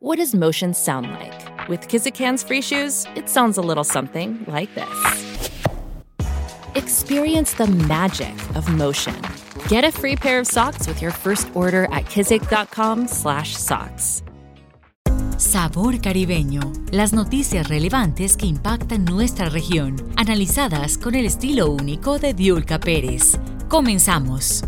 What does motion sound like? With Kizikans free shoes, it sounds a little something like this. Experience the magic of motion. Get a free pair of socks with your first order at kizik.com/socks. Sabor caribeño. Las noticias relevantes que impactan nuestra región, analizadas con el estilo único de Diulca Pérez. Comenzamos.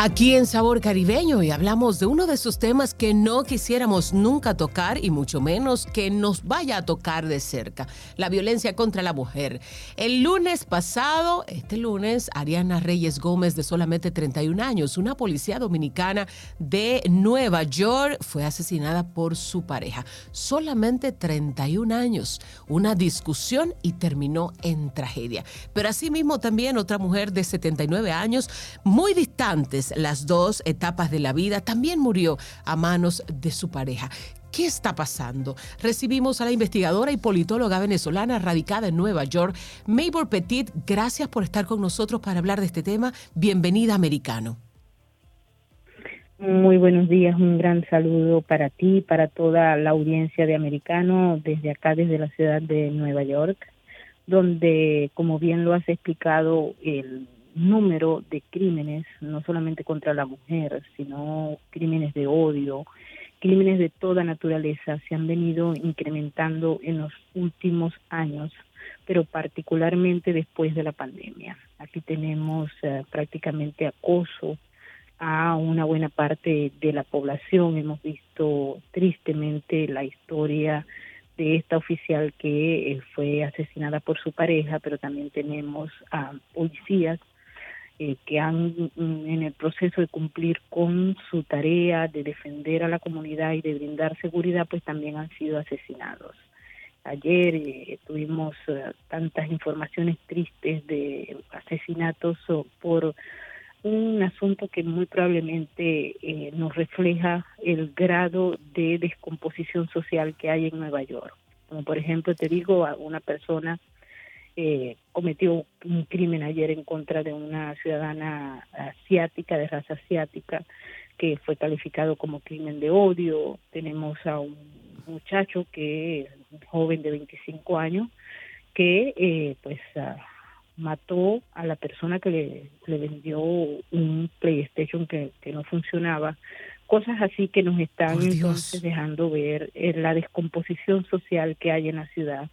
Aquí en Sabor Caribeño y hablamos de uno de esos temas que no quisiéramos nunca tocar y mucho menos que nos vaya a tocar de cerca, la violencia contra la mujer. El lunes pasado, este lunes, Ariana Reyes Gómez, de solamente 31 años, una policía dominicana de Nueva York, fue asesinada por su pareja. Solamente 31 años, una discusión y terminó en tragedia. Pero asimismo también otra mujer de 79 años, muy distantes las dos etapas de la vida, también murió a manos de su pareja. ¿Qué está pasando? Recibimos a la investigadora y politóloga venezolana radicada en Nueva York, Mabel Petit. Gracias por estar con nosotros para hablar de este tema. Bienvenida, americano. Muy buenos días, un gran saludo para ti, para toda la audiencia de Americano, desde acá, desde la ciudad de Nueva York, donde, como bien lo has explicado, el número de crímenes, no solamente contra la mujer, sino crímenes de odio, crímenes de toda naturaleza, se han venido incrementando en los últimos años, pero particularmente después de la pandemia. Aquí tenemos eh, prácticamente acoso a una buena parte de la población. Hemos visto tristemente la historia de esta oficial que eh, fue asesinada por su pareja, pero también tenemos a policías eh, que han mm, en el proceso de cumplir con su tarea de defender a la comunidad y de brindar seguridad, pues también han sido asesinados. Ayer eh, tuvimos eh, tantas informaciones tristes de asesinatos por un asunto que muy probablemente nos refleja el grado de descomposición social que hay en Nueva York. Como por ejemplo, te digo, a una persona eh, cometió un crimen ayer en contra de una ciudadana asiática, de raza asiática, que fue calificado como crimen de odio. Tenemos a un muchacho que es un joven de 25 años que eh, pues ah, mató a la persona que le, le vendió un PlayStation que, que, no funcionaba. Cosas así que nos están entonces dejando ver eh, la descomposición social que hay en la ciudad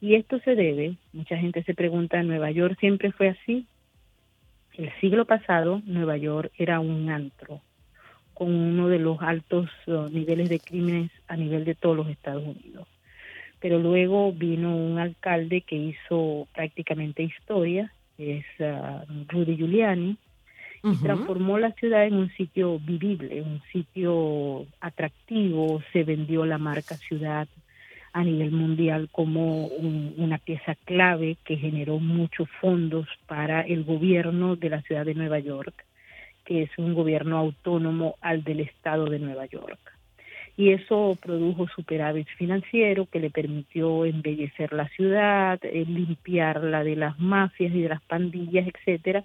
y esto se debe, mucha gente se pregunta, ¿Nueva York siempre fue así? El siglo pasado, Nueva York era un antro, con uno de los altos uh, niveles de crímenes a nivel de todos los Estados Unidos. Pero luego vino un alcalde que hizo prácticamente historia, es uh, Rudy Giuliani, y transformó la ciudad en un sitio vivible, un sitio atractivo, se vendió la marca ciudad a nivel mundial como una pieza clave que generó muchos fondos para el gobierno de la ciudad de Nueva York, que es un gobierno autónomo al del estado de Nueva York. Y eso produjo superávit financiero que le permitió embellecer la ciudad, eh, limpiarla de las mafias y de las pandillas, etcétera,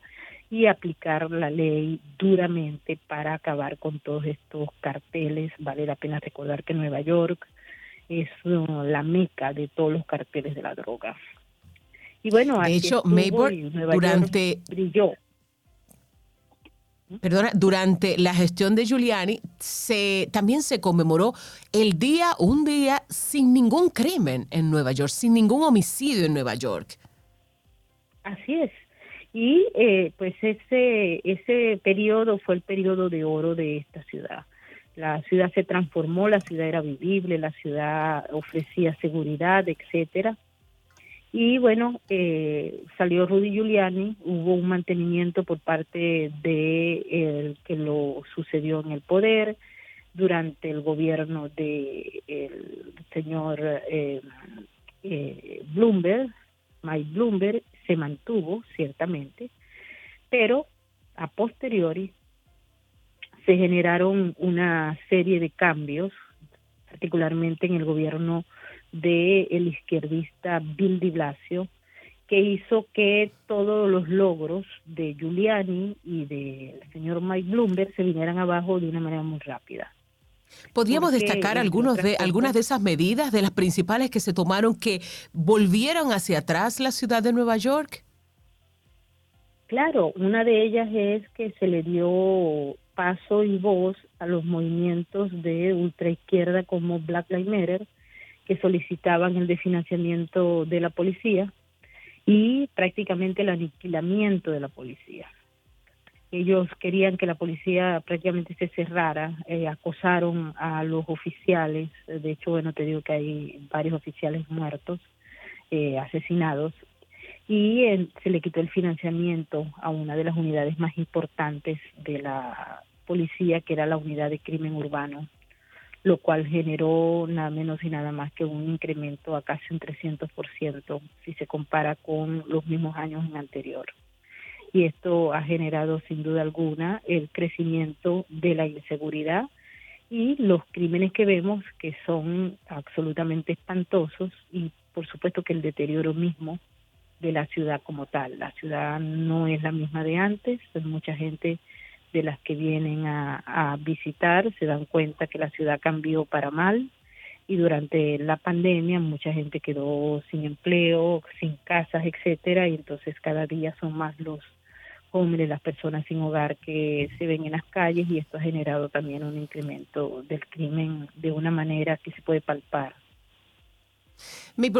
y aplicar la ley duramente para acabar con todos estos carteles. Vale la pena recordar que Nueva York es uh, la meca de todos los carteles de la droga. Y bueno, de hecho, Maybor durante brilló. Perdona, durante la gestión de Giuliani se también se conmemoró el día, un día sin ningún crimen en Nueva York, sin ningún homicidio en Nueva York. Así es. Y eh, pues ese ese periodo fue el periodo de oro de esta ciudad la ciudad se transformó, la ciudad era vivible, la ciudad ofrecía seguridad, etcétera. Y bueno, eh, salió Rudy Giuliani, hubo un mantenimiento por parte de el que lo sucedió en el poder durante el gobierno de el señor eh, eh, Bloomberg, Mike Bloomberg, se mantuvo ciertamente, pero a posteriori se generaron una serie de cambios, particularmente en el gobierno del el izquierdista Bill de Blasio, que hizo que todos los logros de Giuliani y del señor Mike Bloomberg se vinieran abajo de una manera muy rápida. ¿Podríamos destacar algunos de, algunas de esas medidas, de las principales que se tomaron que volvieron hacia atrás la ciudad de Nueva York? Claro, una de ellas es que se le dio paso y voz a los movimientos de ultraizquierda como Black Lives Matter, que solicitaban el desfinanciamiento de la policía y prácticamente el aniquilamiento de la policía. Ellos querían que la policía prácticamente se cerrara, eh, acosaron a los oficiales, de hecho, bueno, te digo que hay varios oficiales muertos, eh, asesinados, y se le quitó el financiamiento a una de las unidades más importantes de la policía, que era la unidad de crimen urbano, lo cual generó nada menos y nada más que un incremento a casi un 300% si se compara con los mismos años anterior. Y esto ha generado sin duda alguna el crecimiento de la inseguridad y los crímenes que vemos que son absolutamente espantosos y por supuesto que el deterioro mismo de la ciudad como tal. La ciudad no es la misma de antes, mucha gente de las que vienen a, visitar se dan cuenta que la ciudad cambió para mal y durante la pandemia mucha gente quedó sin empleo, sin casas, etcétera, y entonces cada día son más los jóvenes, las personas sin hogar que se ven en las calles y esto ha generado también un incremento del crimen de una manera que se puede palpar.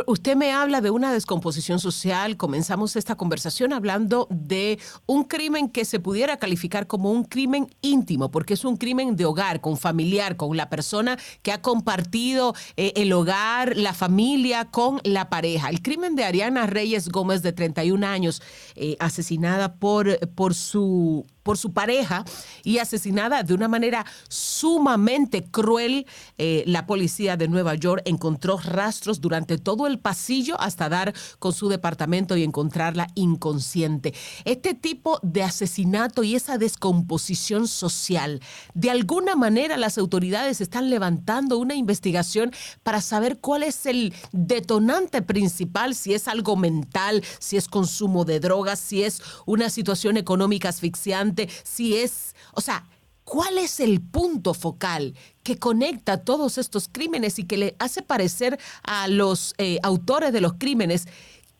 Usted me habla de una descomposición social. Comenzamos esta conversación hablando de un crimen que se pudiera calificar como un crimen íntimo, porque es un crimen de hogar, con familiar, con la persona que ha compartido eh, el hogar, la familia, con la pareja. El crimen de Ariana Reyes Gómez, de 31 años, eh, asesinada por, por su por su pareja y asesinada de una manera sumamente cruel. Eh, la policía de Nueva York encontró rastros durante todo el pasillo hasta dar con su departamento y encontrarla inconsciente. Este tipo de asesinato y esa descomposición social, de alguna manera las autoridades están levantando una investigación para saber cuál es el detonante principal, si es algo mental, si es consumo de drogas, si es una situación económica asfixiante si es, o sea, ¿cuál es el punto focal que conecta todos estos crímenes y que le hace parecer a los eh, autores de los crímenes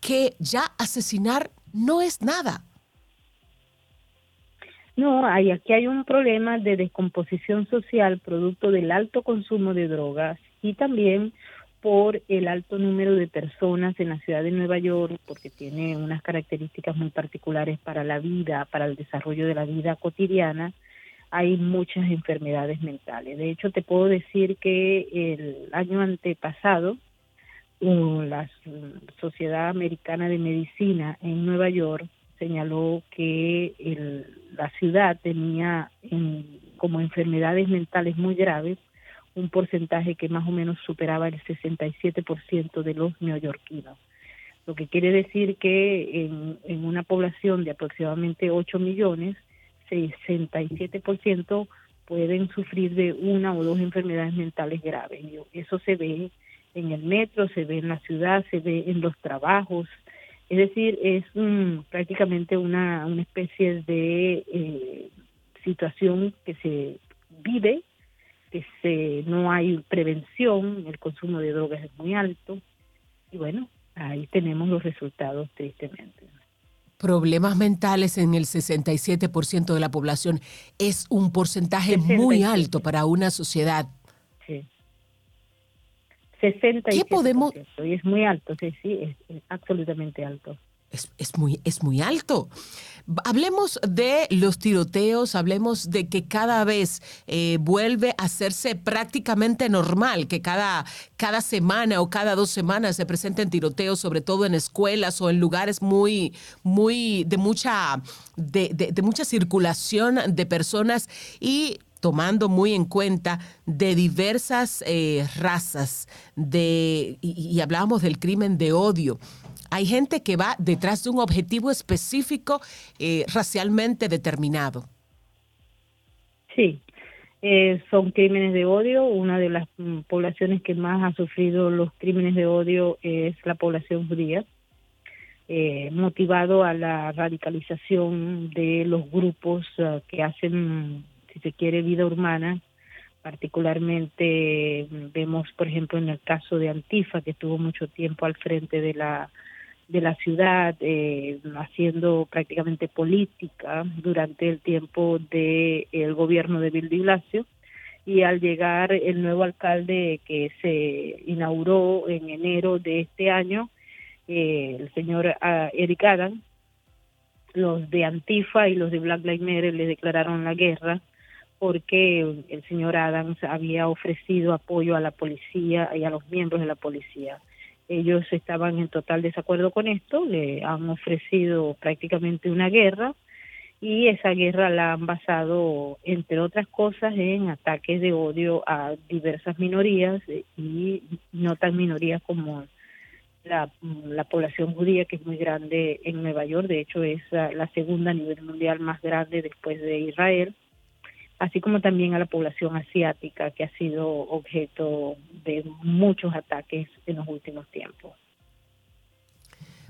que ya asesinar no es nada? No, hay, aquí hay un problema de descomposición social producto del alto consumo de drogas y también por el alto número de personas en la ciudad de Nueva York, porque tiene unas características muy particulares para la vida, para el desarrollo de la vida cotidiana, hay muchas enfermedades mentales. De hecho, te puedo decir que el año antepasado, la Sociedad Americana de Medicina en Nueva York señaló que la ciudad tenía como enfermedades mentales muy graves un porcentaje que más o menos superaba el 67% de los neoyorquinos. Lo que quiere decir que en, en una población de aproximadamente 8 millones, 67% pueden sufrir de una o dos enfermedades mentales graves. Eso se ve en el metro, se ve en la ciudad, se ve en los trabajos. Es decir, es prácticamente una, una especie de eh, situación que se vive se, no hay prevención, el consumo de drogas es muy alto y bueno, ahí tenemos los resultados tristemente. Problemas mentales en el 67% de la población es un porcentaje muy alto para una sociedad. Sí. 67%. ¿Qué podemos? Y es muy alto, sí, sí, es absolutamente alto es, muy, es muy alto. Hablemos de los tiroteos, hablemos de que cada vez eh, vuelve a hacerse prácticamente normal, que cada, cada semana o cada dos semanas se presenten tiroteos, sobre todo en escuelas o en lugares muy, muy de mucha, de, mucha circulación de personas y tomando muy en cuenta de diversas eh, razas, de, y hablábamos del crimen de odio hay gente que va detrás de un objetivo específico eh, racialmente determinado. Sí, eh, son crímenes de odio. Una de las mm, poblaciones que más ha sufrido los crímenes de odio es la población judía, eh, motivado a la radicalización de los grupos que hacen, si se quiere, vida urbana particularmente vemos, por ejemplo, en el caso de Antifa, que estuvo mucho tiempo al frente de la de la ciudad, eh, haciendo prácticamente política durante el tiempo del el gobierno de Bill de Blasio, y al llegar el nuevo alcalde que se inauguró en enero de este año, eh, el señor ah, Eric Adams, los de Antifa y los de Black Lives Matter le declararon la guerra porque el señor Adams había ofrecido apoyo a la policía y a los miembros de la policía. Ellos estaban en total desacuerdo con esto, le han ofrecido prácticamente una guerra y esa guerra la han basado, entre otras cosas, en ataques de odio a diversas minorías y no tan minorías como la, la población judía, que es muy grande en Nueva York, de hecho es la segunda a nivel mundial más grande después de Israel, así como también a la población asiática, que ha sido objeto de muchos ataques en los últimos tiempos.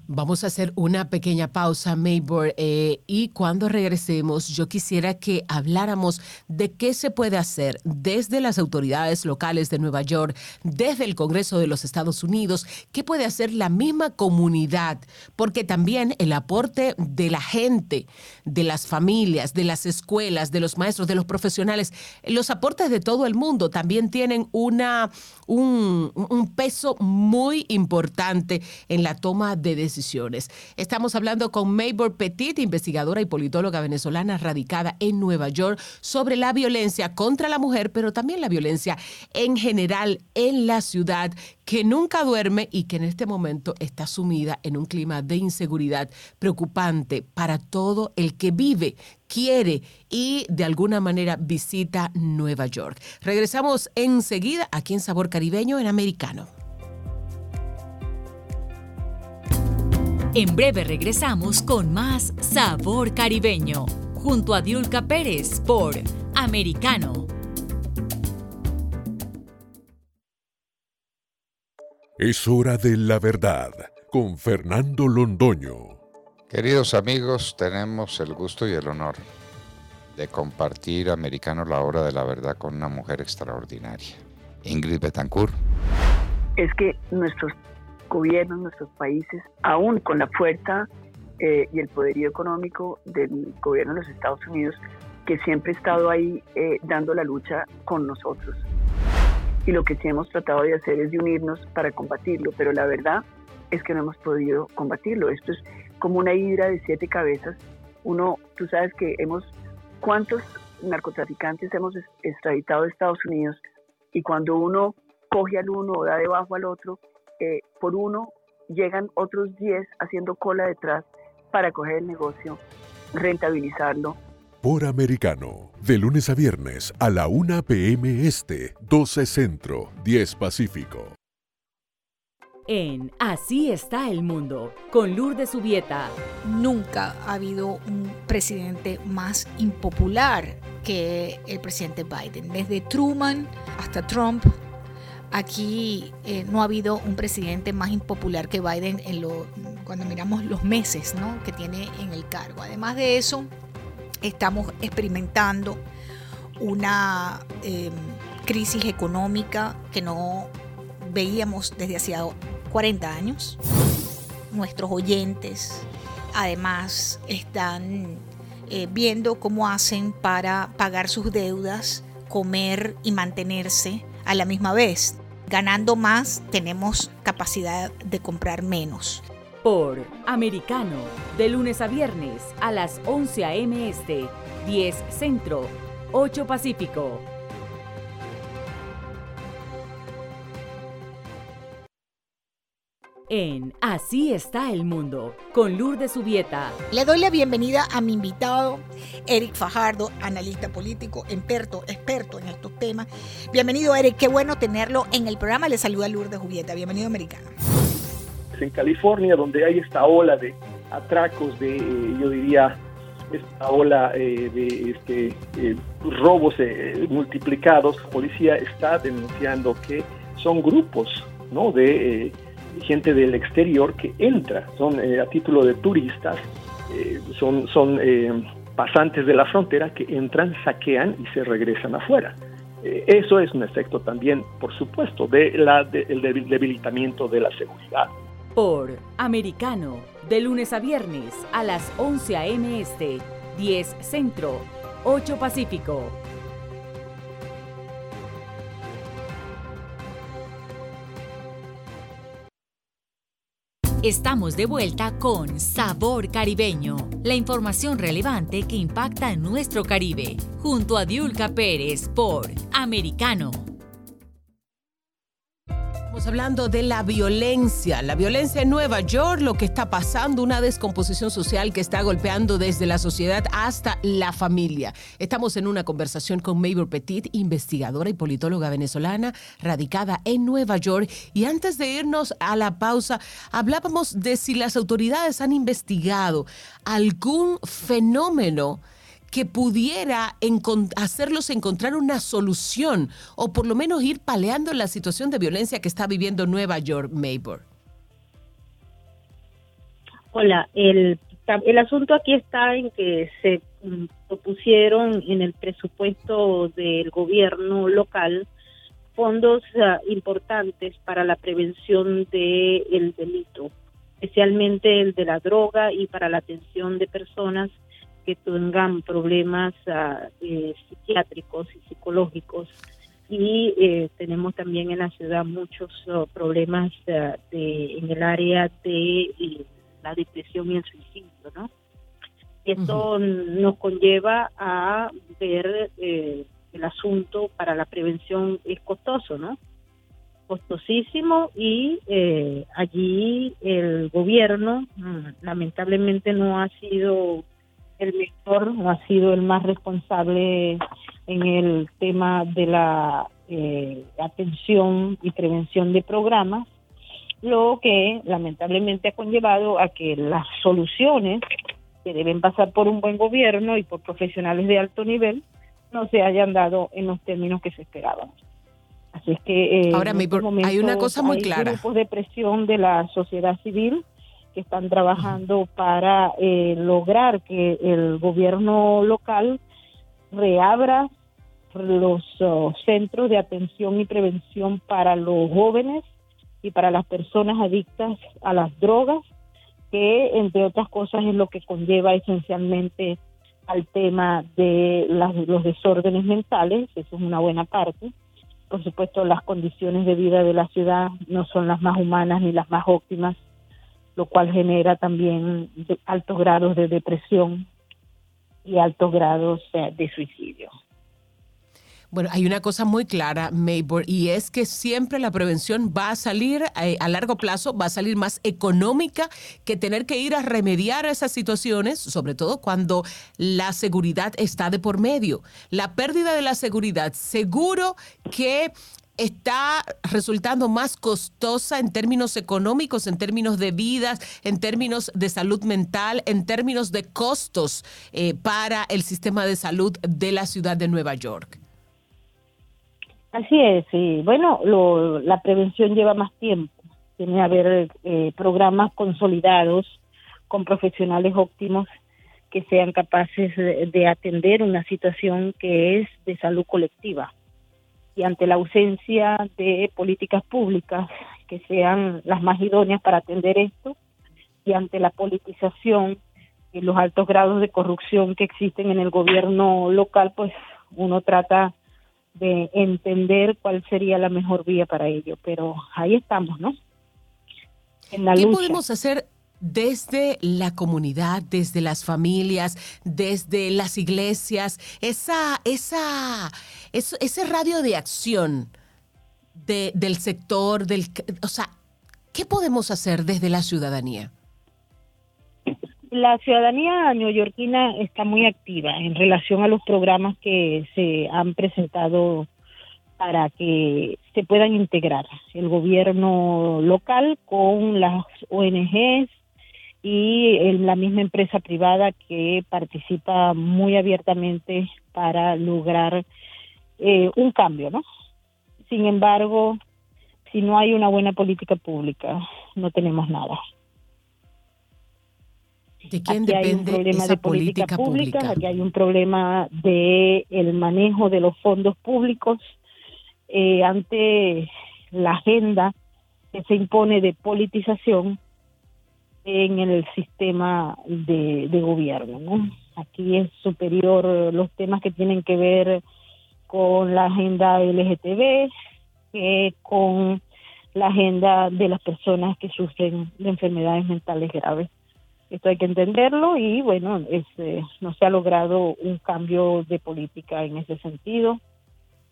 Vamos a hacer una pequeña pausa, Maybor, eh, y cuando regresemos yo quisiera que habláramos de qué se puede hacer desde las autoridades locales de Nueva York, desde el Congreso de los Estados Unidos, qué puede hacer la misma comunidad, porque también el aporte de la gente, de las familias, de las escuelas, de los maestros, de los profesionales, los aportes de todo el mundo también tienen una, un, un peso muy importante en la toma de decisiones Estamos hablando con Maybor Petit, investigadora y politóloga venezolana radicada en Nueva York, sobre la violencia contra la mujer, pero también la violencia en general en la ciudad, que nunca duerme y que en este momento está sumida en un clima de inseguridad preocupante para todo el que vive, quiere y de alguna manera visita Nueva York. Regresamos enseguida aquí en Sabor Caribeño en Americano. En breve regresamos con más Sabor Caribeño, junto a Diulca Pérez por Americano. Es hora de la verdad con Fernando Londoño. Queridos amigos, tenemos el gusto y el honor de compartir Americano la hora de la verdad con una mujer extraordinaria, Ingrid Betancourt. Es que nuestros gobiernos, nuestros países, aún con la fuerza eh, y el poderío económico del gobierno de los Estados Unidos, que siempre ha estado ahí eh, dando la lucha con nosotros. Y lo que sí hemos tratado de hacer es de unirnos para combatirlo, pero la verdad es que no hemos podido combatirlo. Esto es como una hidra de siete cabezas. Uno, tú sabes que hemos, ¿cuántos narcotraficantes hemos extraditado de Estados Unidos? Y cuando uno coge al uno o da debajo al otro, por uno llegan otros 10 haciendo cola detrás para coger el negocio, rentabilizarlo. Por americano, de lunes a viernes a la 1 p.m. Este, 12 Centro, 10 Pacífico. En Así está el mundo, con Lourdes Subieta. Nunca ha habido un presidente más impopular que el presidente Biden. Desde Truman hasta Trump, Aquí eh, no ha habido un presidente más impopular que Biden cuando miramos los meses que tiene en el cargo. Además de eso, estamos experimentando una em, crisis económica que no veíamos desde hacía 40 años. Nuestros oyentes además están eh, viendo cómo hacen para pagar sus deudas, comer y mantenerse a la misma vez ganando más tenemos capacidad de comprar menos. Por Americano, de lunes a viernes a las 11 a.m. Este, 10 Centro, 8 Pacífico. En Así está el mundo, con Lourdes Subieta. Le doy la bienvenida a mi invitado, Eric Fajardo, analista político, experto, experto en estos temas. Bienvenido, Eric, qué bueno tenerlo en el programa. Le saluda Lourdes Subieta. Bienvenido, americano. En California, donde hay esta ola de atracos, de, eh, yo diría, esta ola eh, de este, eh, robos multiplicados, la policía está denunciando que son grupos ¿no? de gente del exterior que entra, son eh, a título de turistas, eh, son, son eh, pasantes de la frontera que entran, saquean y se regresan afuera. Eso es un efecto también, por supuesto, del de debilitamiento de la seguridad. Por Americano, de lunes a viernes a las 11 a.m. Este, 10 Centro, 8 Pacífico. Estamos de vuelta con Sabor Caribeño, la información relevante que impacta en nuestro Caribe, junto a Diulca Pérez por Americano. Estamos hablando de la violencia, la violencia en Nueva York, lo que está pasando, una descomposición social que está golpeando desde la sociedad hasta la familia. Estamos en una conversación con Mabel Petit, investigadora y politóloga venezolana radicada en Nueva York. Y antes de irnos a la pausa, hablábamos de si las autoridades han investigado algún fenómeno que pudiera hacerlos encontrar una solución o por lo menos ir paleando la situación de violencia que está viviendo Nueva York, Maybor. Hola, el, el asunto aquí está en que se mm, propusieron en el presupuesto del gobierno local fondos ah, importantes para la prevención del delito, especialmente el de la droga y para la atención de personas que tengan problemas ah, eh, psiquiátricos y psicológicos. Y eh, tenemos también en la ciudad muchos oh, problemas ah, de, en el área de eh, la depresión y el suicidio, ¿no? Esto nos conlleva a ver el asunto para la prevención es costoso, ¿no? costosísimo y allí el gobierno mm, lamentablemente no ha sido el no ha sido el más responsable en el tema de la eh, atención y prevención de programas, lo que lamentablemente ha conllevado a que las soluciones que deben pasar por un buen gobierno y por profesionales de alto nivel no se hayan dado en los términos que se esperaban. Así es que eh, ahora hay una cosa muy hay clara. grupos de presión de la sociedad civil que están trabajando para eh, lograr que el gobierno local reabra los oh, centros de atención y prevención para los jóvenes y para las personas adictas a las drogas, que entre otras cosas es lo que conlleva esencialmente al tema de los desórdenes mentales, eso es una buena parte. Por supuesto, las condiciones de vida de la ciudad no son las más humanas ni las más óptimas lo cual genera también altos grados de depresión y altos grados de suicidio. Bueno, hay una cosa muy clara, Maybor, y es que siempre la prevención va a salir eh, a largo plazo, va a salir más económica que tener que ir a remediar esas situaciones, sobre todo cuando la seguridad está de por medio. La pérdida de la seguridad, seguro que está resultando más costosa en términos económicos, en términos de vidas, en términos de salud mental, en términos de costos eh, para el sistema de salud de la ciudad de Nueva York. Así es, sí. Bueno, la prevención lleva más tiempo. Tiene que haber eh, programas consolidados con profesionales óptimos que sean capaces de atender una situación que es de salud colectiva y ante la ausencia de políticas públicas que sean las más idóneas para atender esto y ante la politización y los altos grados de corrupción que existen en el gobierno local, pues uno trata de entender cuál sería la mejor vía para ello. Pero ahí estamos, ¿no? En la ¿Qué podemos hacer desde la comunidad, desde las familias, desde las iglesias, esa, esa, ese radio de acción del sector, del, o sea, ¿qué podemos hacer desde la ciudadanía? La ciudadanía neoyorquina está muy activa en relación a los programas que se han presentado para que se puedan integrar el gobierno local con las ONGs, y la misma empresa privada que participa muy abiertamente para lograr eh, un cambio, ¿no? Sin embargo, si no hay una buena política pública, no tenemos nada. ¿De quién depende hay un problema de política, pública? Aquí hay un problema de el manejo de los fondos públicos eh, ante la agenda que se impone de politización en el sistema de, gobierno. ¿no? Aquí es superior los temas que tienen que ver con la agenda LGTB, que con la agenda de las personas que sufren de enfermedades mentales graves. Esto hay que entenderlo y bueno, este, no se ha logrado un cambio de política en ese sentido.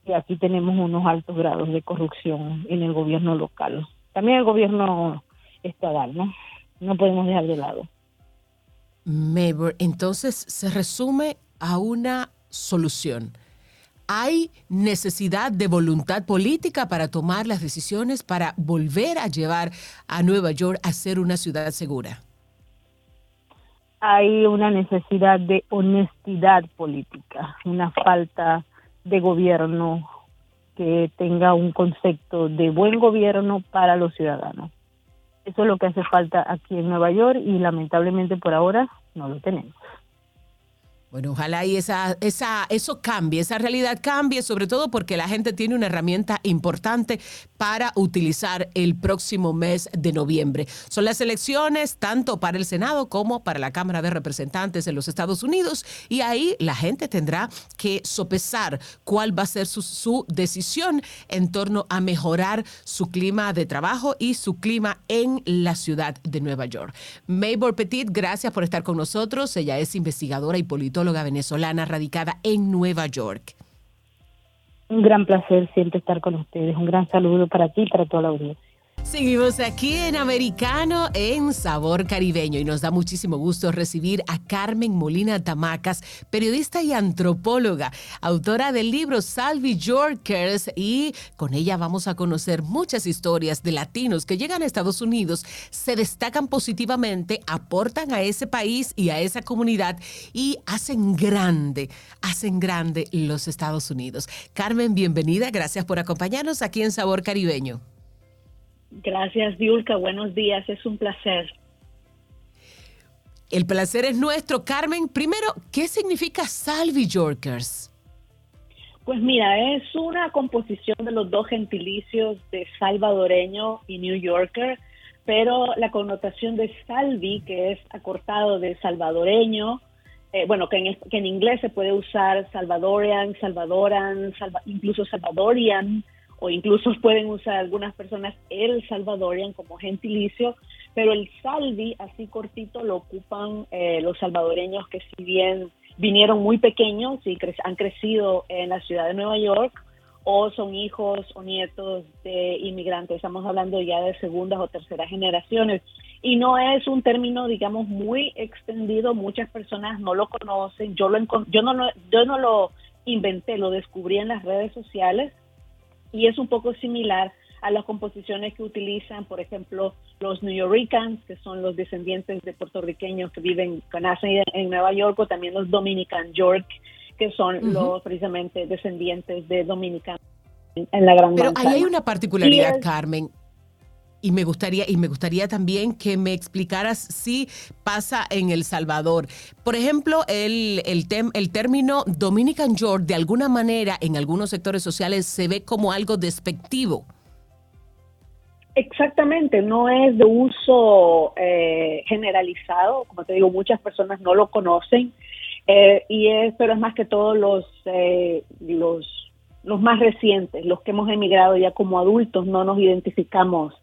Y aquí tenemos unos altos grados de corrupción en el gobierno local. También el gobierno estatal, ¿no? No podemos dejar de lado. Maybor, entonces se resume a una solución. ¿Hay necesidad de voluntad política para tomar las decisiones para volver a llevar a Nueva York a ser una ciudad segura? Hay una necesidad de honestidad política, una falta de gobierno que tenga un concepto de buen gobierno para los ciudadanos. Eso es lo que hace falta aquí en Nueva York y lamentablemente por ahora no lo tenemos. Bueno, ojalá y esa, esa, eso cambie, esa realidad cambie, sobre todo porque la gente tiene una herramienta importante para utilizar el próximo mes de noviembre. Son las elecciones tanto para el Senado como para la Cámara de Representantes en los Estados Unidos y ahí la gente tendrá que sopesar cuál va a ser su, su decisión en torno a mejorar su clima de trabajo y su clima en la ciudad de Nueva York. Maybor Petit, gracias por estar con nosotros. Ella es investigadora y politóloga venezolana radicada en Nueva York. Un gran placer siempre estar con ustedes. Un gran saludo para ti y para toda la audiencia. Seguimos aquí en Americano en Sabor Caribeño y nos da muchísimo gusto recibir a Carmen Molina Tamacas, periodista y antropóloga, autora del libro Salvi Yorkers y con ella vamos a conocer muchas historias de latinos que llegan a Estados Unidos, se destacan positivamente, aportan a ese país y a esa comunidad y hacen grande, hacen grande los Estados Unidos. Carmen, bienvenida, gracias por acompañarnos aquí en Sabor Caribeño. Gracias, Diulka. Buenos días. Es un placer. El placer es nuestro. Carmen, primero, ¿qué significa Salvi Yorkers? Pues mira, es una composición de los dos gentilicios de salvadoreño y New Yorker, pero la connotación de salvi, que es acortado de salvadoreño, eh, bueno, que en, que en, inglés se puede usar salvadorian, salvadoran, incluso salvadorian, o incluso pueden usar algunas personas el salvadorian como gentilicio, pero el salvi, así cortito, lo ocupan eh, los salvadoreños que si bien vinieron muy pequeños y han crecido en la ciudad de Nueva York, o son hijos o nietos de inmigrantes. Estamos hablando ya de segundas o terceras generaciones. Y no es un término, digamos, muy extendido. Muchas personas no lo conocen. Yo, lo, yo, no, yo no lo inventé, lo descubrí en las redes sociales y es un poco similar a las composiciones que utilizan, por ejemplo, los New Yorkers, que son los descendientes de puertorriqueños que viven, que nacen en Nueva York, o también los Dominican York, que son los precisamente descendientes de Dominicanos en la Gran Pero ahí hay una particularidad, Carmen, y me gustaría y me gustaría también que me explicaras si pasa en El Salvador. Por ejemplo, el, el, el término Dominican York de alguna manera en algunos sectores sociales se ve como algo despectivo. Exactamente, no es de uso eh, generalizado, como te digo, muchas personas no lo conocen, eh, y es, pero es más que todo los, eh, los, los más recientes, los que hemos emigrado ya como adultos, no nos identificamos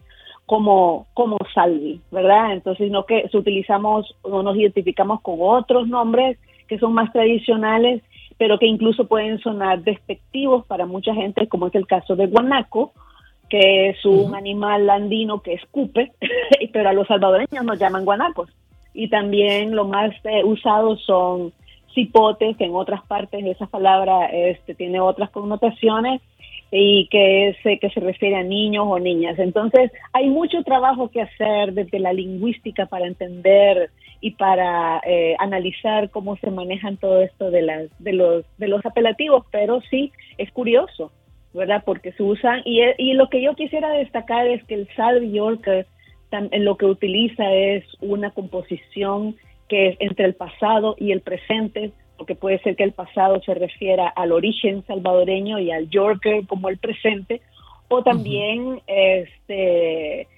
como, como Salvi, ¿verdad? Entonces, no que utilizamos o nos identificamos con otros nombres que son más tradicionales, pero que incluso pueden sonar despectivos para mucha gente, como es el caso de guanaco, que es un animal andino que escupe, pero a los salvadoreños nos llaman guanacos. Y también lo más eh, usados son cipotes, que en otras partes esa palabra este, tiene otras connotaciones, y que se, que se refiere a niños o niñas. Entonces, hay mucho trabajo que hacer desde la lingüística para entender y para eh, analizar cómo se manejan todo esto de, las, de, los, de los apelativos, pero sí es curioso, ¿verdad? Porque se usan, y, y lo que yo quisiera destacar es que el Salve Yorker lo que utiliza es una composición que es entre el pasado y el presente, porque puede ser que el pasado se refiera al origen salvadoreño y al Yorker como el presente, o también este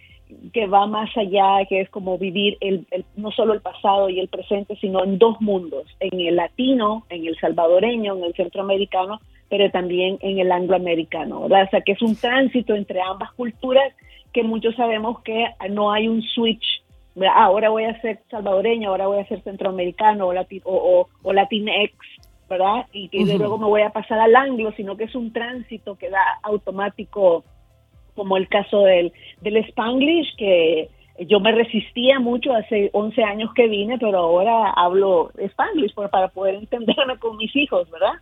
que va más allá, que es como vivir el, no solo el pasado y el presente, sino en dos mundos, en el latino, en el salvadoreño, en el centroamericano, pero también en el angloamericano, ¿verdad? O sea, que es un tránsito entre ambas culturas que muchos sabemos que no hay un switch, ahora voy a ser salvadoreño, ahora voy a ser centroamericano o, o, o, latinex, ¿verdad? Y que luego me voy a pasar al anglo, sino que es un tránsito que da automático, como el caso del, del spanglish, que yo me resistía mucho hace 11 años que vine, pero ahora hablo spanglish para poder entenderme con mis hijos, ¿verdad?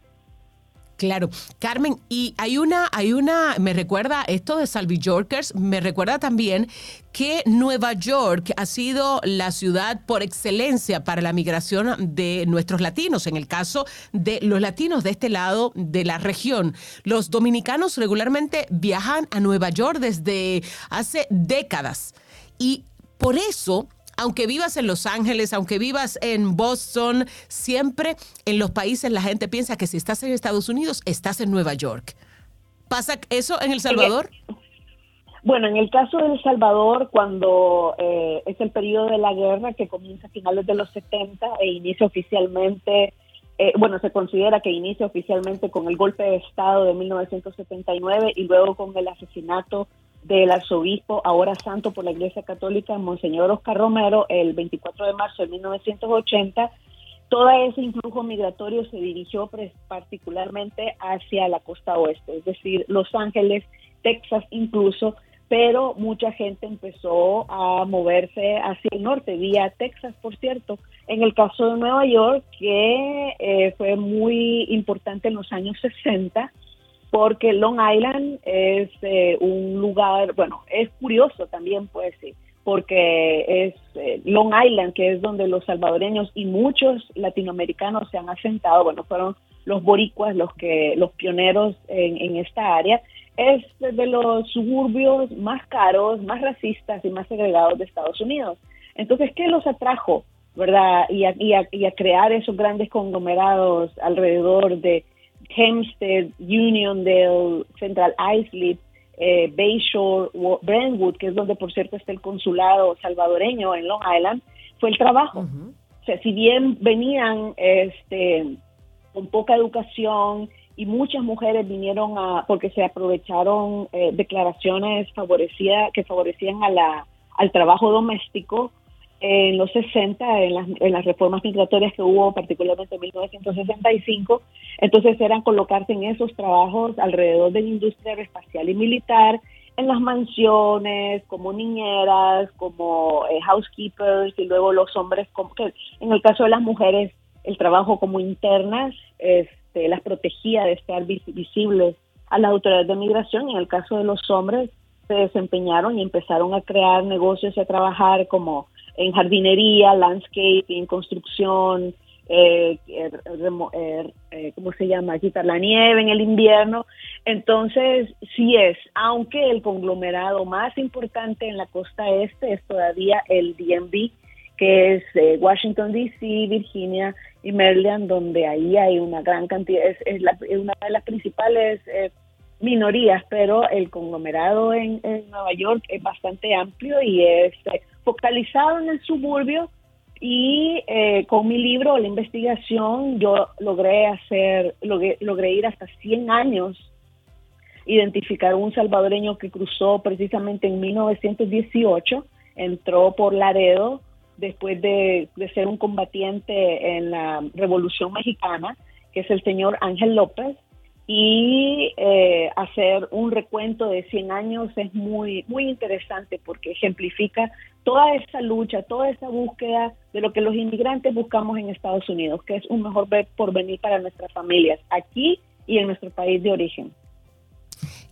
Claro, Carmen, y hay una, hay una, me recuerda esto de Salvi Yorkers, me recuerda también que Nueva York ha sido la ciudad por excelencia para la migración de nuestros latinos, en el caso de los latinos de este lado de la región. Los dominicanos regularmente viajan a Nueva York desde hace décadas y por eso aunque vivas en Los Ángeles, aunque vivas en Boston, siempre en los países la gente piensa que si estás en Estados Unidos, estás en Nueva York. ¿Pasa eso en El Salvador? Bueno, en el caso de El Salvador, cuando eh, es el periodo de la guerra que comienza a finales de los 70 e inicia oficialmente, eh, bueno, se considera que inicia oficialmente con el golpe de Estado de 1979 y luego con el asesinato del arzobispo, ahora santo por la Iglesia Católica, Monseñor Oscar Romero, el 24 de marzo de 1980, todo ese influjo migratorio se dirigió particularmente hacia la costa oeste, es decir, Los Ángeles, Texas incluso, pero mucha gente empezó a moverse hacia el norte, vía Texas, por cierto. En el caso de Nueva York, que eh, fue muy importante en los años 60, porque Long Island es eh, un lugar, bueno, es curioso también, pues sí, porque es eh, Long Island, que es donde los salvadoreños y muchos latinoamericanos se han asentado, bueno, fueron los boricuas los que los pioneros en, en esta área, es de los suburbios más caros, más racistas y más segregados de Estados Unidos. Entonces, ¿qué los atrajo, verdad? Y a, crear esos grandes conglomerados alrededor de Hempstead, Uniondale, Central Islip, eh, Bayshore, Brentwood, que es donde por cierto está el consulado salvadoreño en Long Island, fue el trabajo. O sea, si bien venían este, con poca educación y muchas mujeres vinieron a, porque se aprovecharon eh, declaraciones favorecía, que favorecían a la, al trabajo doméstico, en los 60, en las, reformas migratorias que hubo, particularmente en 1965, entonces eran colocarse en esos trabajos alrededor de la industria aeroespacial y militar, en las mansiones, como niñeras, como eh, housekeepers, y luego los hombres, como que en el caso de las mujeres, el trabajo como internas, este, las protegía de estar visibles a las autoridades de migración, y en el caso de los hombres, se desempeñaron y empezaron a crear negocios y a trabajar como en jardinería, landscaping, construcción, eh, eh, eh, ¿cómo se llama? Quitar la nieve en el invierno. Entonces, sí es, aunque el conglomerado más importante en la costa este es todavía el DMV, que es Washington, D.C., Virginia y Maryland, donde ahí hay una gran cantidad, es, una de las principales minorías, pero el conglomerado en, Nueva York es bastante amplio y es focalizado en el suburbio y eh, con mi libro, la investigación, yo logré hacer, logré, logré ir hasta 100 años, identificar un salvadoreño que cruzó precisamente en 1918, entró por Laredo después de, de ser un combatiente en la Revolución Mexicana, que es el señor Ángel López, y eh, hacer un recuento de 100 años es muy, muy interesante porque ejemplifica toda esa lucha, toda esa búsqueda de lo que los inmigrantes buscamos en Estados Unidos, que es un mejor porvenir para nuestras familias, aquí y en nuestro país de origen.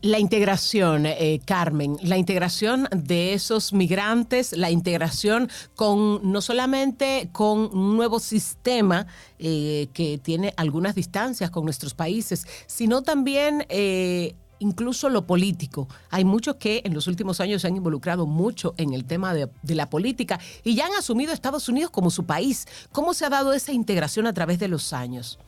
La integración, eh, Carmen, la integración de esos migrantes, la integración con no solamente con un nuevo sistema eh, que tiene algunas distancias con nuestros países, sino también eh, incluso lo político. Hay muchos que en los últimos años se han involucrado mucho en el tema de, la política y ya han asumido Estados Unidos como su país. ¿Cómo se ha dado esa integración a través de los años?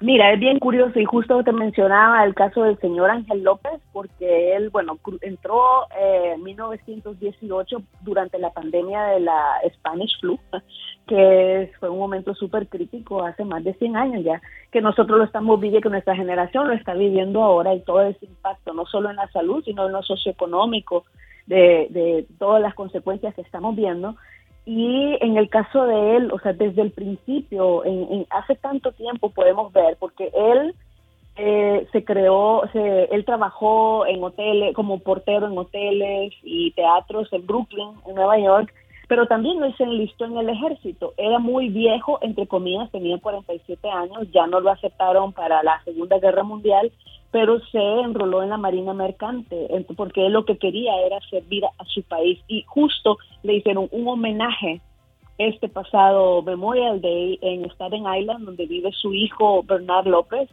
Mira, es bien curioso y justo te mencionaba el caso del señor Ángel López, porque él, bueno, entró eh, en 1918 durante la pandemia de la Spanish Flu, que fue un momento súper crítico hace más de 100 años ya, que nosotros lo estamos viviendo, que nuestra generación lo está viviendo ahora y todo ese impacto, no solo en la salud, sino en lo socioeconómico, de, de todas las consecuencias que estamos viendo. Y en el caso de él, o sea, desde el principio, en, hace tanto tiempo podemos ver, porque él eh, se creó, se, él trabajó en hoteles, como portero en hoteles y teatros en Brooklyn, en Nueva York, pero también él se enlistó en el ejército. Era muy viejo, entre comillas, tenía 47 años, ya no lo aceptaron para la Segunda Guerra Mundial, pero se enroló en la Marina Mercante, porque él lo que quería era servir a su país. Y justo le hicieron un homenaje este pasado Memorial Day en Staten Island, donde vive su hijo Bernard López,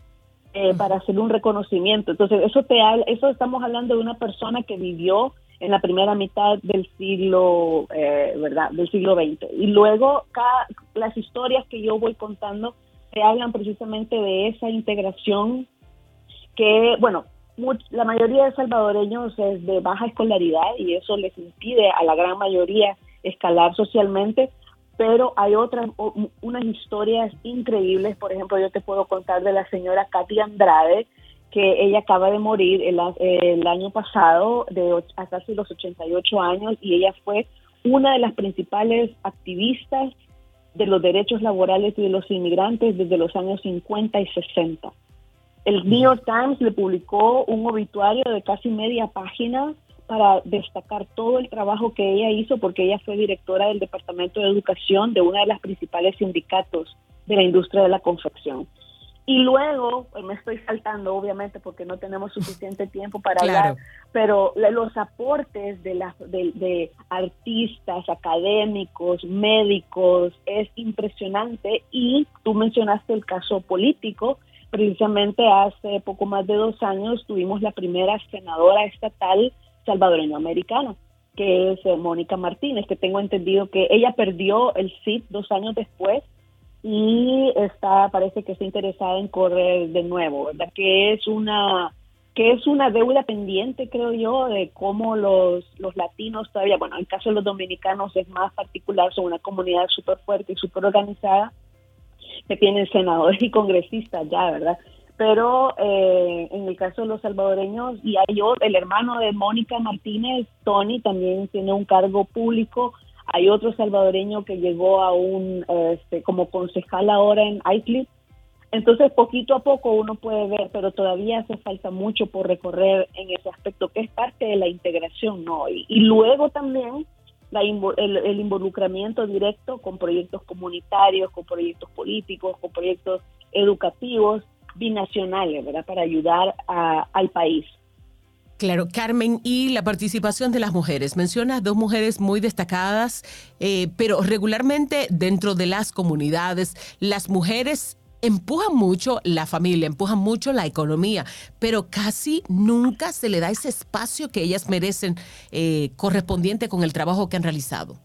eh, para hacer un reconocimiento. Entonces, eso te eso estamos hablando de una persona que vivió en la primera mitad del siglo, eh, ¿verdad? Del siglo XX. Y luego cada, las historias que yo voy contando se hablan precisamente de esa integración que, bueno, la mayoría de salvadoreños es de baja escolaridad y eso les impide a la gran mayoría escalar socialmente, pero hay otras, unas historias increíbles, por ejemplo, yo te puedo contar de la señora Katy Andrade, que ella acaba de morir el, el año pasado, de hasta casi los 88 años, y ella fue una de las principales activistas de los derechos laborales y de los inmigrantes desde los años 50 y 60. El New York Times le publicó un obituario de casi media página para destacar todo el trabajo que ella hizo, porque ella fue directora del Departamento de Educación de una de las principales sindicatos de la industria de la confección. Y luego, pues, me estoy saltando obviamente porque no tenemos suficiente tiempo para hablar, pero los aportes de, las de, artistas, académicos, médicos, es impresionante. Y tú mencionaste el caso político, precisamente hace poco más de dos años tuvimos la primera senadora estatal salvadoreño-americana, que es eh, Mónica Martínez, que tengo entendido que ella perdió el SID dos años después y está parece que está interesada en correr de nuevo, ¿verdad? Que es una que es una deuda pendiente, creo yo, de cómo los, los latinos todavía, bueno, en el caso de los dominicanos es más particular, son una comunidad súper fuerte y súper organizada, que tienen senadores y congresistas ya, ¿verdad? Pero eh, en el caso de los salvadoreños, y hay otro, el hermano de Mónica Martínez, Tony, también tiene un cargo público hay otro salvadoreño que llegó a un, este, como concejal ahora en ICLIP. Entonces, poquito a poco uno puede ver, pero todavía hace falta mucho por recorrer en ese aspecto, que es parte de la integración, ¿no? Y, luego también la, el, el, involucramiento directo con proyectos comunitarios, con proyectos políticos, con proyectos educativos, binacionales, ¿verdad? Para ayudar a, al país. Claro, Carmen, y la participación de las mujeres. Menciona dos mujeres muy destacadas, eh, pero regularmente dentro de las comunidades, las mujeres empujan mucho la familia, empujan mucho la economía, pero casi nunca se le da ese espacio que ellas merecen eh, correspondiente con el trabajo que han realizado.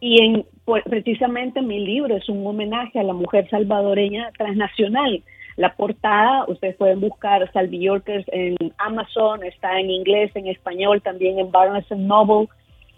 Y en, pues, precisamente mi libro es un homenaje a la mujer salvadoreña transnacional la portada, ustedes pueden buscar Salvi Yorkers en Amazon, está en inglés, en español, también en Barnes Noble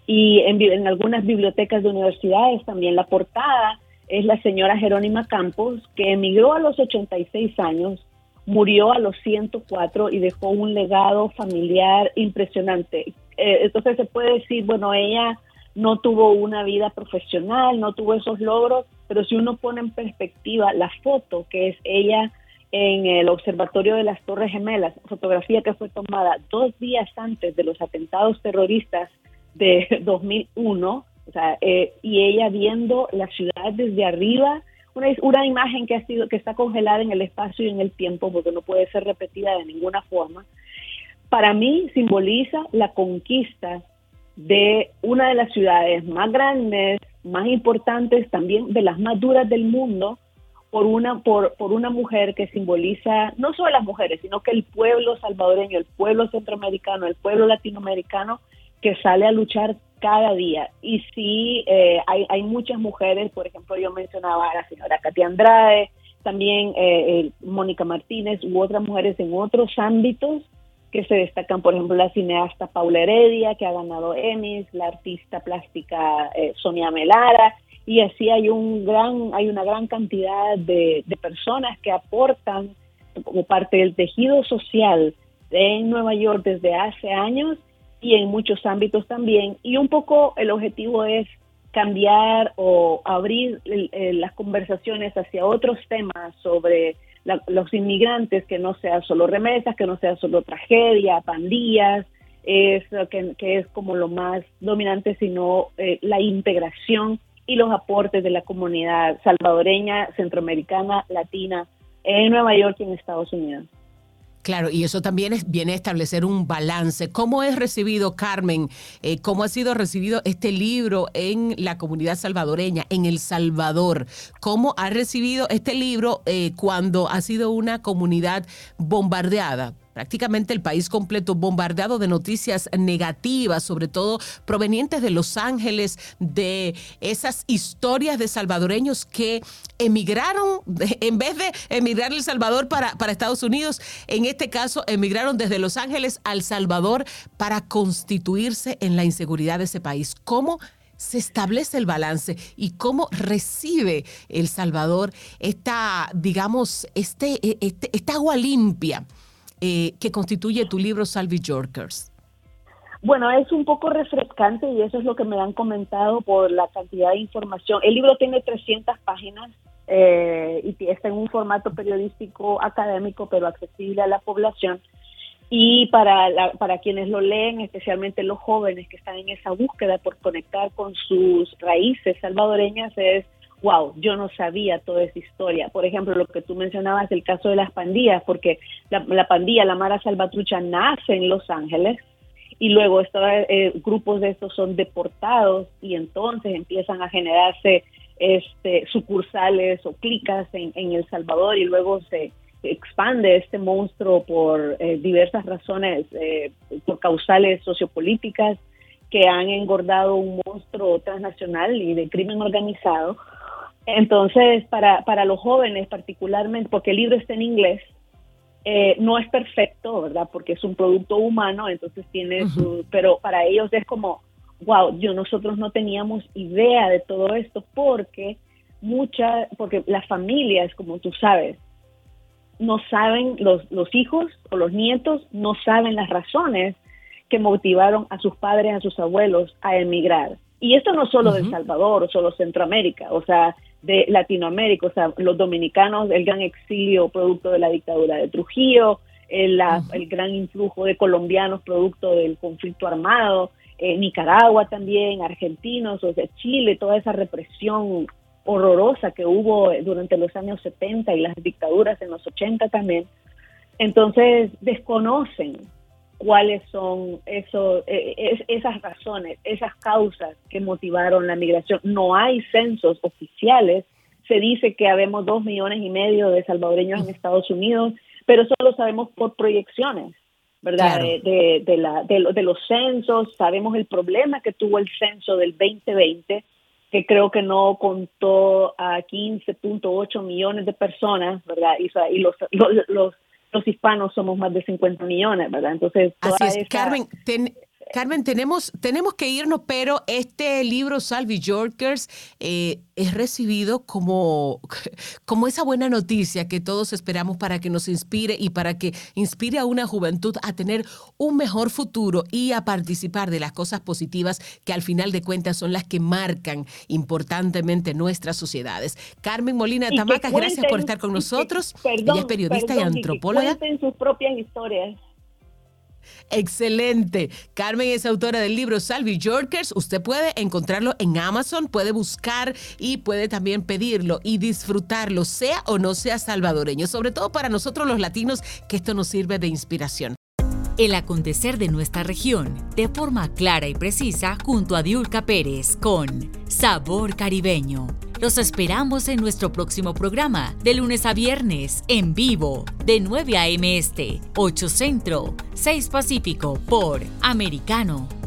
y en, algunas bibliotecas de universidades también. La portada es la señora Jerónima Campos, que emigró a los 86 años, murió a los 104 y dejó un legado familiar impresionante. Eh, entonces se puede decir, bueno, ella no tuvo una vida profesional, no tuvo esos logros, pero si uno pone en perspectiva la foto que es ella en el Observatorio de las Torres Gemelas, fotografía que fue tomada dos días antes de los atentados terroristas de 2001, o sea, eh, y ella viendo la ciudad desde arriba, una, una imagen que ha sido que está congelada en el espacio y en el tiempo porque no puede ser repetida de ninguna forma. Para mí simboliza la conquista de una de las ciudades más grandes, más importantes, también de las más duras del mundo, por una, por, por una mujer que simboliza no solo las mujeres, sino que el pueblo salvadoreño, el pueblo centroamericano, el pueblo latinoamericano que sale a luchar cada día. Y sí, eh, hay, hay muchas mujeres, por ejemplo, yo mencionaba a la señora Katia Andrade, también eh, Mónica Martínez u otras mujeres en otros ámbitos que se destacan, por ejemplo, la cineasta Paula Heredia, que ha ganado Emmys, la artista plástica eh, Sonia Melara, y así hay un gran, hay una gran cantidad de, de personas que aportan como parte del tejido social en Nueva York desde hace años y en muchos ámbitos también. Y un poco el objetivo es cambiar o abrir las conversaciones hacia otros temas sobre los inmigrantes, que no sea solo remesas, que no sea solo tragedia, pandillas, es que, es como lo más dominante, sino eh, la integración y los aportes de la comunidad salvadoreña, centroamericana, latina en Nueva York y en Estados Unidos. Claro, y eso también es, viene a establecer un balance. ¿Cómo es recibido, Carmen? Eh, ¿Cómo ha sido recibido este libro en la comunidad salvadoreña, en El Salvador? ¿Cómo ha recibido este libro eh, cuando ha sido una comunidad bombardeada? Prácticamente el país completo bombardeado de noticias negativas, sobre todo provenientes de Los Ángeles, de esas historias de salvadoreños que emigraron, en vez de emigrar El Salvador para, para Estados Unidos, en este caso emigraron desde Los Ángeles al Salvador para constituirse en la inseguridad de ese país. ¿Cómo? se establece el balance y cómo recibe El Salvador esta, digamos, este, este, esta agua limpia eh, que constituye tu libro Salvi Yorkers? Bueno, es un poco refrescante y eso es lo que me han comentado por la cantidad de información. El libro tiene 300 páginas eh, y está en un formato periodístico académico, pero accesible a la población. Y para, para quienes lo leen, especialmente los jóvenes que están en esa búsqueda por conectar con sus raíces salvadoreñas, es wow, yo no sabía toda esa historia. Por ejemplo, lo que tú mencionabas, el caso de las pandillas, porque la, pandilla, la Mara Salvatrucha, nace en Los Ángeles y luego estos eh, grupos de estos son deportados y entonces empiezan a generarse este, sucursales o clicas en, El Salvador y luego se expande este monstruo por eh, diversas razones, eh, por causales sociopolíticas que han engordado un monstruo transnacional y de crimen organizado entonces, para, para los jóvenes particularmente, porque el libro está en inglés, eh, no es perfecto, ¿verdad? Porque es un producto humano, entonces tiene su, pero para ellos es como, wow, yo nosotros no teníamos idea de todo esto porque muchas, porque las familias, como tú sabes, no saben, los, los hijos o los nietos no saben las razones que motivaron a sus padres, a sus abuelos a emigrar. Y esto no solo de El Salvador o solo Centroamérica, o sea, de Latinoamérica, o sea, los dominicanos, el gran exilio producto de la dictadura de Trujillo, el, el gran influjo de colombianos producto del conflicto armado, eh, Nicaragua también, argentinos, o sea, Chile, toda esa represión horrorosa que hubo durante los años 70 y las dictaduras en los 80 también. Entonces desconocen cuáles son eso, e, esas razones, esas causas que motivaron la migración. No hay censos oficiales. Se dice que habemos dos millones y medio de salvadoreños en Estados Unidos, pero eso lo sabemos por proyecciones, ¿verdad? De, de, la, de, los censos, sabemos el problema que tuvo el censo del 2020, que creo que no contó a 15.8 millones de personas, ¿verdad? Y, y los, los los hispanos somos más de 50 millones, ¿verdad? Entonces, Así es. Carmen, Carmen, tenemos, tenemos que irnos, pero este libro, Salvi Yorkers, eh, es recibido como, como esa buena noticia que todos esperamos para que nos inspire y para que inspire a una juventud a tener un mejor futuro y a participar de las cosas positivas que al final de cuentas son las que marcan importantemente nuestras sociedades. Carmen Molina Tamacas, gracias por estar con nosotros. Ella es periodista y antropóloga. Y sus propias historias. Excelente. Carmen es autora del libro Salvi Yorkers. Usted puede encontrarlo en Amazon, puede buscar y puede también pedirlo y disfrutarlo, sea o no sea salvadoreño, sobre todo para nosotros los latinos, que esto nos sirve de inspiración. El acontecer de nuestra región de forma clara y precisa junto a Diulca Pérez con Sabor Caribeño Los esperamos en nuestro próximo programa, de lunes a viernes, en vivo, de 9 a.m. Este, 8 Centro, 6 Pacífico, por Americano